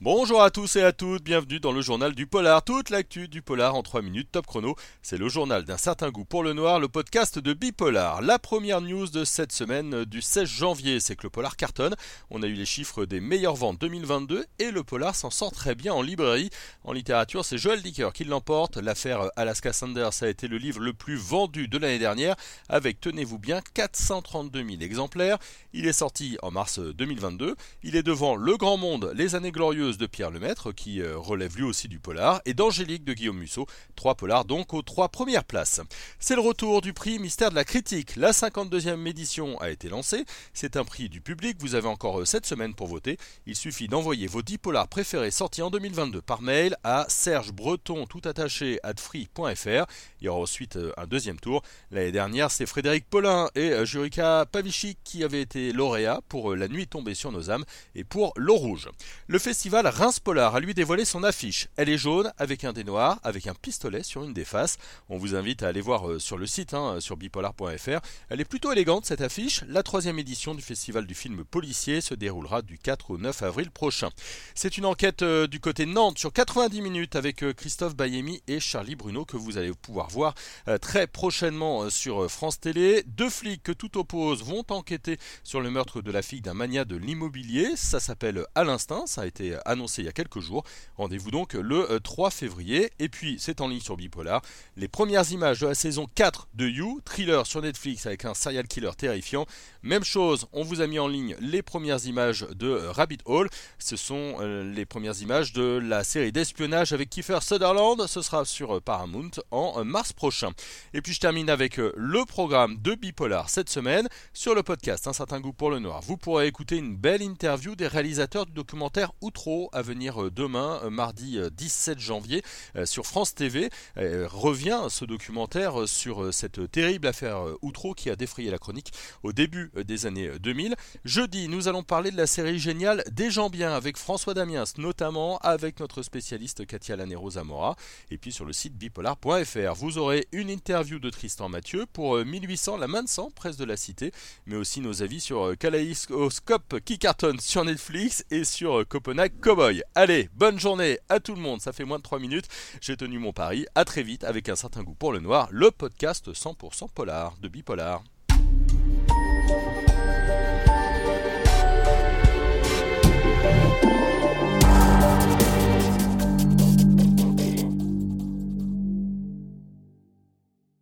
Bonjour à tous et à toutes, bienvenue dans le journal du polar. Toute l'actu du polar en 3 minutes top chrono. C'est le journal d'un certain goût pour le noir, le podcast de Bipolar. La première news de cette semaine du 16 janvier, c'est que le polar cartonne. On a eu les chiffres des meilleures ventes 2022 et le polar s'en sort très bien en librairie. En littérature, c'est Joël Dicker qui l'emporte. L'affaire Alaska Sanders a été le livre le plus vendu de l'année dernière avec, tenez-vous bien, 432 000 exemplaires. Il est sorti en mars 2022. Il est devant Le Grand Monde, Les années glorieuses de Pierre Lemaître, qui euh, relève lui aussi du polar, et d'Angélique de Guillaume Musso, trois polars donc aux trois premières places. C'est le retour du prix Mystère de la critique. La 52e édition a été lancée. C'est un prix du public. Vous avez encore 7 euh, semaines pour voter. Il suffit d'envoyer vos 10 polars préférés sortis en 2022 par mail à Serge Breton tout attaché at free.fr. Il y aura ensuite euh, un deuxième tour. L'année dernière, c'est Frédéric Paulin et Jurika Pavici qui avaient été lauréats pour La nuit tombée sur nos âmes et pour L'eau rouge. Le festival Reims Polar a lui dévoilé son affiche. Elle est jaune avec un dé noir, avec un pistolet sur une des faces. On vous invite à aller voir euh, sur le site, hein, sur bipolar.fr. Elle est plutôt élégante cette affiche. La troisième édition du festival du film policier se déroulera du 4 au 9 avril prochain. C'est une enquête euh, du côté Nantes sur 90 minutes avec euh, Christophe Bayemi et Charlie Bruno que vous allez pouvoir voir très prochainement sur France Télé. Deux flics que tout oppose vont enquêter sur le meurtre de la fille d'un mania de l'immobilier. Ça s'appelle À l'instinct. Ça a été annoncé il y a quelques jours. Rendez-vous donc le 3 euh, février. Et puis, c'est en ligne sur Bipolar. Les premières images de la saison 4 de You, thriller sur Netflix avec un serial killer terrifiant. Même chose, on vous a mis en ligne les premières images de euh, Rabbit Hole. Ce sont euh, les premières images de la série d'espionnage avec Kiefer Sutherland. Ce sera sur Paramount en mars prochain. Et puis je termine avec le programme de Bipolar cette semaine sur le podcast Un certain goût pour le noir. Vous pourrez écouter une belle interview des réalisateurs du documentaire Outro à venir euh, demain, euh, mardi 17 euh, janvier, sur France TV. Revient ce documentaire sur cette terrible affaire Outreau qui a défrayé la chronique au début des années 2000. Jeudi, nous allons parler de la série géniale Des gens bien avec François Damiens, notamment avec notre spécialiste Katia Lanero Zamora. Et puis sur le site bipolar.fr, vous aurez une interview de Tristan Mathieu pour 1800, la main de sang, presse de la cité, mais aussi nos avis sur Kaleidoscope qui cartonne sur Netflix et sur Copenhague Allez, bonne journée à tout le monde, ça fait moins de 3 minutes, j'ai tenu mon pari, à très vite avec un certain goût pour le noir, le podcast 100% polar de Bipolar.